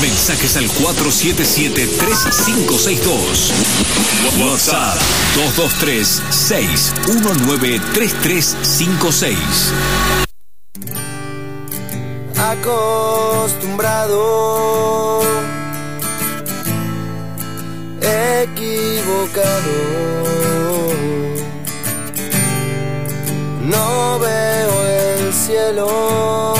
Mensajes al 477-3562. WhatsApp 223-619-3356. Acostumbrado, equivocado. No veo el cielo.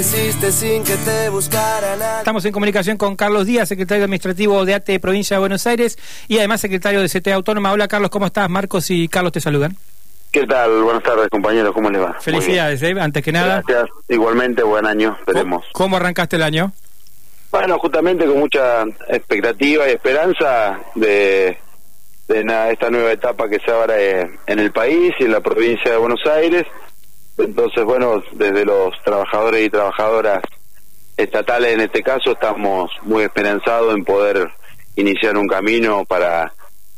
Apareciste sin que te buscara nadie. Estamos en comunicación con Carlos Díaz, secretario administrativo de ATE Provincia de Buenos Aires y además secretario de CT Autónoma. Hola Carlos, ¿cómo estás? Marcos y Carlos te saludan. ¿Qué tal? Buenas tardes, compañeros. ¿Cómo les va? Felicidades, ¿eh? antes que nada. Gracias. Igualmente, buen año. Esperemos. ¿Cómo, arrancaste el año? Bueno, justamente con mucha expectativa y esperanza de, de esta nueva etapa que se abre en el país y en la provincia de Buenos Aires. Entonces, bueno, desde los trabajadores y trabajadoras estatales en este caso estamos muy esperanzados en poder iniciar un camino para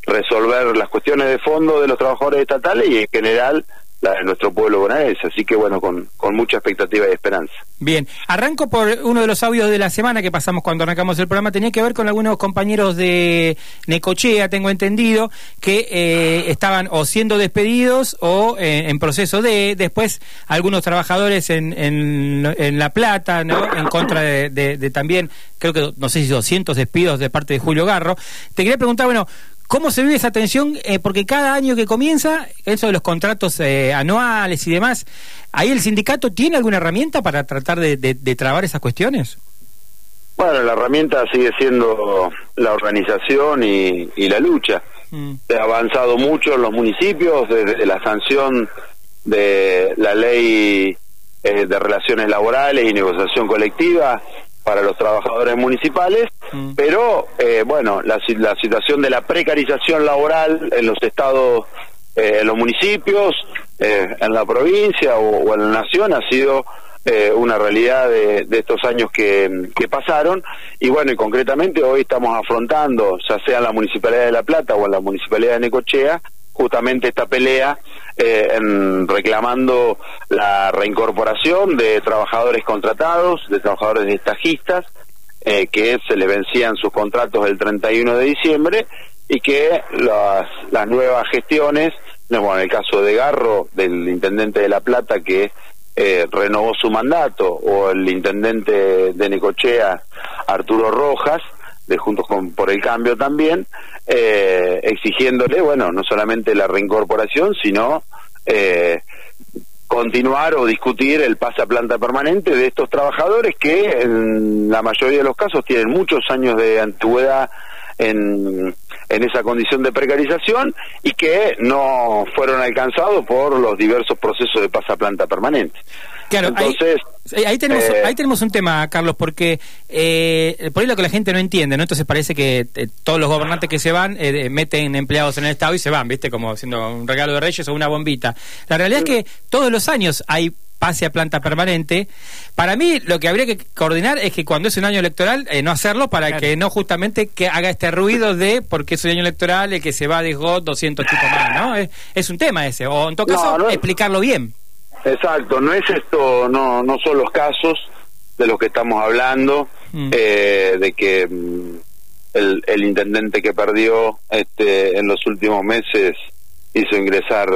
resolver las cuestiones de fondo de los trabajadores estatales y en general la de nuestro pueblo bonaerense. Así que bueno, con, con mucha expectativa y esperanza. Bien, arranco por uno de los audios de la semana que pasamos cuando arrancamos el programa. Tenía que ver con algunos compañeros de Necochea, tengo entendido, que eh, estaban o siendo despedidos o eh, en proceso de. Después, algunos trabajadores en, en, La Plata, ¿no? En contra de también, creo que no sé si 200 despidos de parte de Julio Garro. Te quería preguntar, bueno. ¿Cómo se vive esa tensión? Eh, porque cada año que comienza, eso de los contratos eh, anuales y demás, ¿ahí el sindicato tiene alguna herramienta para tratar de, de- de trabar esas cuestiones? Bueno, la herramienta sigue siendo la organización y, y la lucha. Mm. Se ha avanzado mucho en los municipios desde la sanción de la ley eh, de relaciones laborales y negociación colectiva para los trabajadores municipales, Mm. pero eh, bueno, la, la situación de la precarización laboral en los estados, eh, en los municipios, eh, en la provincia o, o en la nación ha sido eh, una realidad de, de estos años que, que pasaron y bueno, y concretamente hoy estamos afrontando, ya sea en la Municipalidad de La Plata o en la Municipalidad de Necochea, justamente esta pelea eh, en reclamando la reincorporación de trabajadores contratados, de trabajadores estajistas, eh, que se le vencían sus contratos el 31 de diciembre y que las, las nuevas gestiones, no, bueno, en el caso de Garro, del intendente de La Plata que eh, renovó su mandato, o el intendente de Necochea, Arturo Rojas, Juntos con, por el Cambio también, eh, exigiéndole, bueno, no solamente la reincorporación, sino eh, continuar o discutir el pase a planta permanente de estos trabajadores que en la mayoría de los casos tienen muchos años de antigüedad en, en esa condición de precarización y que no fueron alcanzados por los diversos procesos de pase a planta permanente. Claro, Entonces, ahí, ahí tenemos, eh, ahí tenemos un tema, Carlos, porque eh, por ahí lo que la gente no entiende, ¿no? Entonces parece que eh, todos los gobernantes que se van eh, meten empleados en el Estado y se van, ¿viste? Como siendo un regalo de reyes o una bombita. La realidad es que todos los años hay pase a planta permanente. Para mí lo que habría que coordinar es que cuando es un año electoral eh, no hacerlo para que no justamente que haga este ruido de porque es un año electoral el que se va de GOT 200 tipos más, ¿no? Es, es un tema ese. O en todo No, caso, no es- explicarlo bien. Exacto, no es esto, no, no son los casos de los que estamos hablando, Mm. eh, de que mm, el, el intendente que perdió este, en los últimos meses hizo ingresar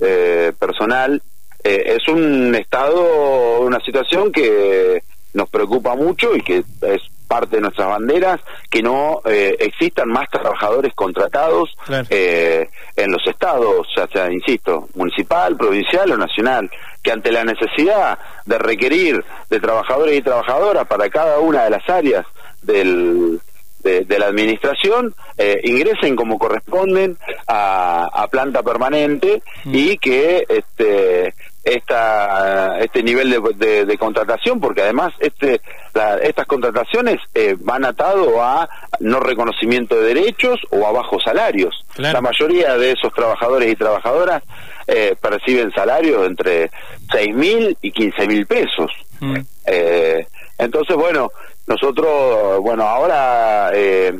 eh, personal. Eh, es un estado, una situación que nos preocupa mucho y que es parte de nuestras banderas, que no eh, existan más trabajadores contratados Claro. eh, en los estados, ya sea, insisto, municipal, provincial o nacional, que ante la necesidad de requerir de trabajadores y trabajadoras para cada una de las áreas del, de, de la administración eh, ingresen como corresponden a, a planta permanente y que este esta, este nivel de, de- de contratación, porque además este, la- estas contrataciones eh, van atado a no reconocimiento de derechos o a bajos salarios. Claro. La mayoría de esos trabajadores y trabajadoras eh, perciben salarios entre seis mil y quince mil pesos. Mm. Eh, entonces, bueno, nosotros, bueno, ahora eh,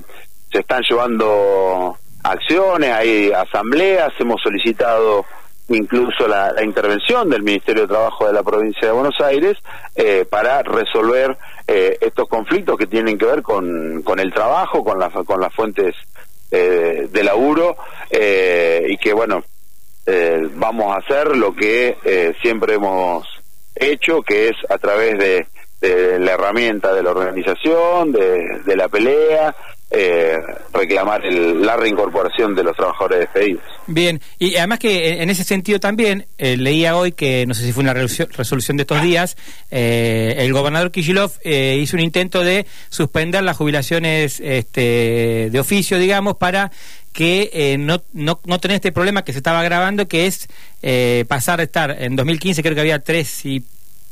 se están llevando acciones, hay asambleas, hemos solicitado incluso la, intervención del Ministerio de Trabajo de la provincia de Buenos Aires eh, para resolver eh, estos conflictos que tienen que ver con, con el trabajo, con, las con las fuentes eh, de laburo eh, y que, bueno, eh, vamos a hacer lo que eh, siempre hemos hecho, que es a través de, de la herramienta de la organización, de la pelea, eh, reclamar el- la reincorporación de los trabajadores despedidos. Bien, y además que en ese sentido también eh, leía hoy que, no sé si fue una resolución, de estos días, eh, el gobernador Kishilov eh, hizo un intento de suspender las jubilaciones este, de oficio, digamos, para que eh, no, no, no tener este problema que se estaba agravando, que es pasar a estar, en 2015 creo que había tres y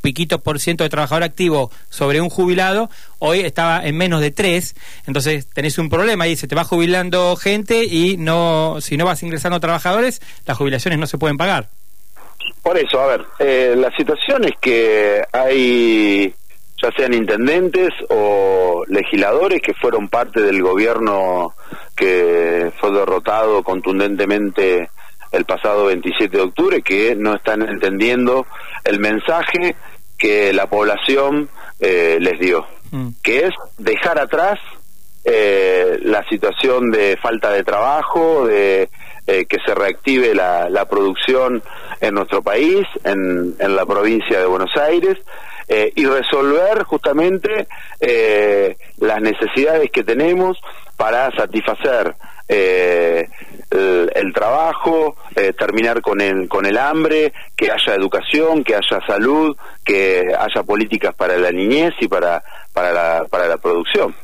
piquito por ciento de trabajador activo sobre un jubilado, hoy estaba en menos de tres, entonces tenés un problema y se te va jubilando gente y no si no vas ingresando trabajadores, las jubilaciones no se pueden pagar. Por eso, a ver, eh, la situación es que hay, ya sean intendentes o legisladores que fueron parte del gobierno que fue derrotado contundentemente el pasado 27 de octubre, que no están entendiendo el mensaje que la población eh, les dio, Mm. que es dejar atrás eh, la situación de falta de trabajo, de eh, que se reactive la, la producción en nuestro país, en, en la provincia de Buenos Aires, eh, y resolver justamente eh, las necesidades que tenemos para satisfacer eh, el, trabajo, eh, terminar con el, con el hambre, que haya educación, que haya salud, que haya políticas para la niñez y para, para, la, para la producción.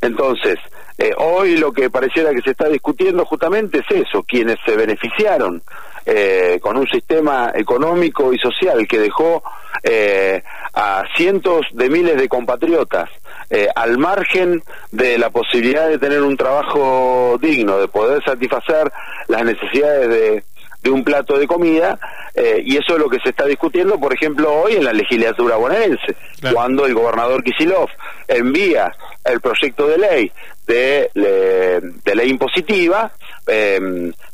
Entonces, eh, hoy lo que pareciera que se está discutiendo justamente es eso, quienes se beneficiaron eh, con un sistema económico y social que dejó eh, a cientos de miles de compatriotas eh, al margen de la posibilidad de tener un trabajo digno, de poder satisfacer las necesidades de, de un plato de comida, eh, y eso es lo que se está discutiendo, por ejemplo, hoy en la legislatura bonaerense, Claro. cuando el gobernador Kisilov envía el proyecto de ley de, le- de ley impositiva, eh,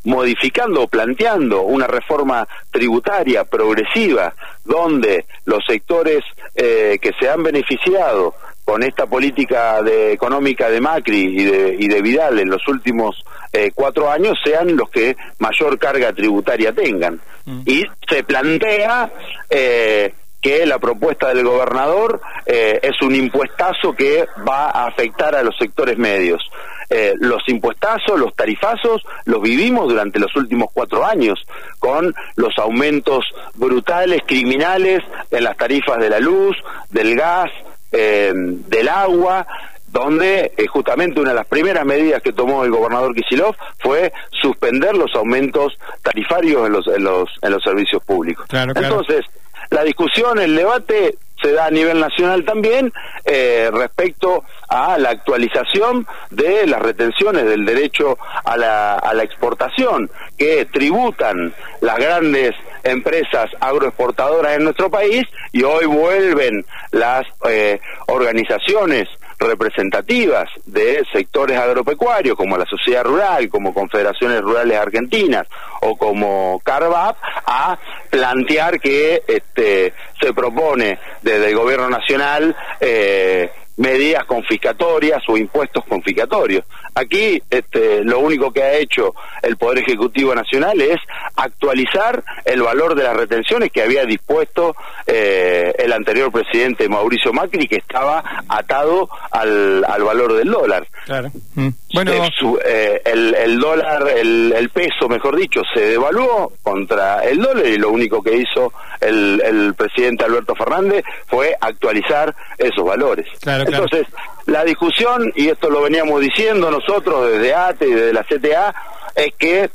modificando o planteando una reforma tributaria progresiva, donde los sectores eh, que se han beneficiado con esta política de, económica de Macri y de, y de Vidal en los últimos eh, cuatro años sean los que mayor carga tributaria tengan. Mm. Y se plantea eh, que la propuesta del gobernador eh, es un impuestazo que va a afectar a los sectores medios. Eh, los impuestazos, los tarifazos, los vivimos durante los últimos cuatro años, con los aumentos brutales, criminales, en las tarifas de la luz, del gas, eh, del agua, donde eh, justamente una de las primeras medidas que tomó el gobernador Kisilov fue suspender los aumentos tarifarios en los, en los, en los servicios públicos. Claro, claro. Entonces, la discusión, el debate se da a nivel nacional también eh, respecto a la actualización de las retenciones del derecho a la, a la exportación que tributan las grandes empresas agroexportadoras en nuestro país y hoy vuelven las eh, organizaciones representativas de sectores agropecuarios como la sociedad rural, como confederaciones rurales argentinas o como Carvap a plantear que este, se propone desde el gobierno nacional eh, medidas confiscatorias o impuestos confiscatorios. Aquí este, lo único que ha hecho el Poder Ejecutivo Nacional es actualizar el valor de las retenciones que había dispuesto eh, el anterior presidente Mauricio Macri, que estaba atado al, al valor del dólar. Claro. Mm. Bueno, Eh, su- eh, el, el dólar, el, el peso, mejor dicho, se devaluó contra el dólar y lo único que hizo el, el presidente Alberto Fernández fue actualizar esos valores. Claro, claro. Entonces, la discusión, y esto lo veníamos diciendo nosotros desde ATE y desde la CTA, es que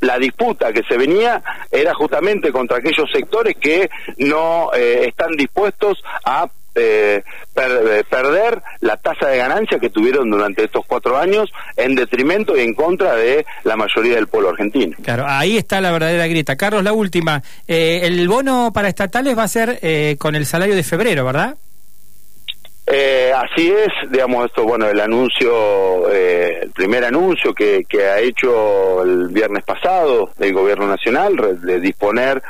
la disputa que se venía era justamente contra aquellos sectores que no eh, están dispuestos a eh, per- eh, perder la tasa de ganancia que tuvieron durante estos cuatro años en detrimento y en contra de la mayoría del pueblo argentino. Claro, ahí está la verdadera grieta. Carlos, la última. Eh, el bono para estatales va a ser eh, con el salario de febrero, ¿verdad? Eh, así es, digamos, esto, bueno, el anuncio, eh, el primer anuncio que, que ha hecho el viernes pasado el Gobierno Nacional de disponer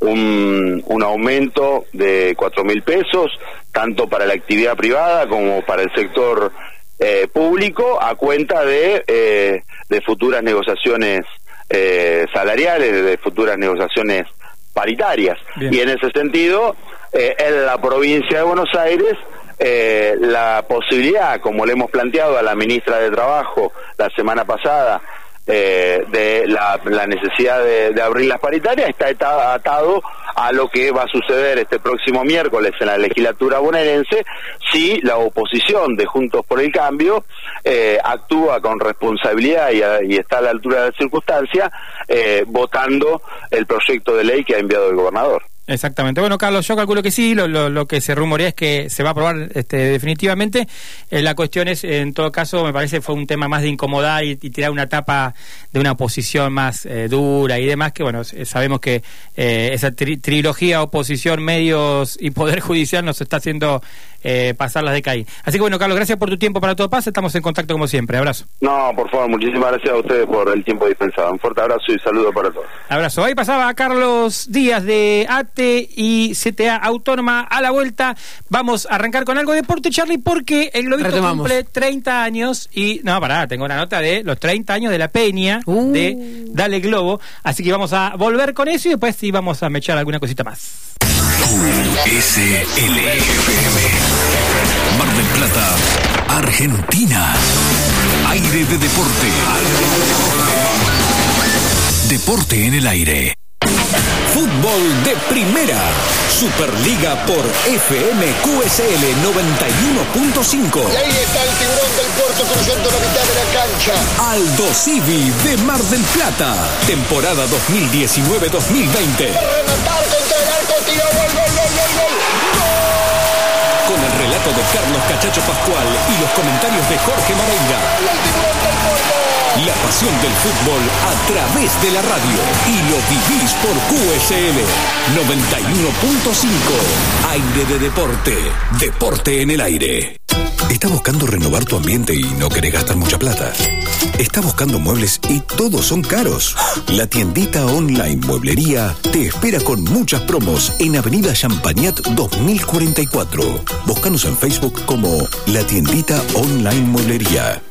un, un aumento de cuatro mil pesos, tanto para la actividad privada como para el sector eh, público, a cuenta de, eh, de futuras negociaciones eh, salariales, de futuras negociaciones paritarias. Bien. Y en ese sentido, eh, en la provincia de Buenos Aires, eh, la posibilidad, como le hemos planteado a la ministra de Trabajo la semana pasada, eh, de la, necesidad de, de abrir las paritarias, está atado a lo que va a suceder este próximo miércoles en la legislatura bonaerense si la oposición de Juntos por el Cambio eh, actúa con responsabilidad y, a- y está a la altura de la circunstancia eh, votando el proyecto de ley que ha enviado el gobernador. Exactamente. Bueno, Carlos, yo calculo que sí. Lo, lo, lo que se rumorea es que se va a aprobar este, definitivamente. Eh, la cuestión es, en todo caso, me parece fue un tema más de incomodar y, y tirar una tapa de una posición más eh, dura y demás. Que bueno, sabemos que eh, esa tri- trilogía oposición, medios y poder judicial nos está haciendo eh, pasar las de caí. Así que bueno, Carlos, gracias por tu tiempo para todo paz. Estamos en contacto como siempre. Abrazo. No, por favor, muchísimas gracias a ustedes por el tiempo dispensado. Un fuerte abrazo y saludo para todos. Abrazo. Ahí pasaba Carlos Díaz de Y CTA Autónoma. A la vuelta vamos a arrancar con algo de deporte, Charlie, porque el Globito Retomamos. cumple 30 años y... No, pará, tengo una nota de los 30 años de la Peña Uh. de Dale Globo. Así que vamos a volver con eso y después sí vamos a mechar alguna cosita más. QSLFM. Mar del Plata, Argentina. Aire de deporte. Deporte en el aire. Fútbol de primera. Superliga por FM QSL 91.5. Y ahí está el tiburón del puerto cruzando la mitad de la cancha. Aldo Civi de Mar del Plata. Temporada 2019-2020. Rematar contra el arco, tiro, gol, gol, gol, gol, gol. Con el relato de Carlos Cachacho Pascual y los comentarios de Jorge Marenga. Y el tiburón del puerto. La pasión del fútbol a través de la radio. Y lo vivís por QSL 91.5. Aire de deporte. Deporte en el aire. ¿Está buscando renovar tu ambiente y no querés gastar mucha plata? ¿Está buscando muebles y todos son caros? La tiendita online Mueblería te espera con muchas promos en Avenida Champagnat 2044. Búscanos en Facebook como La Tiendita Online Mueblería.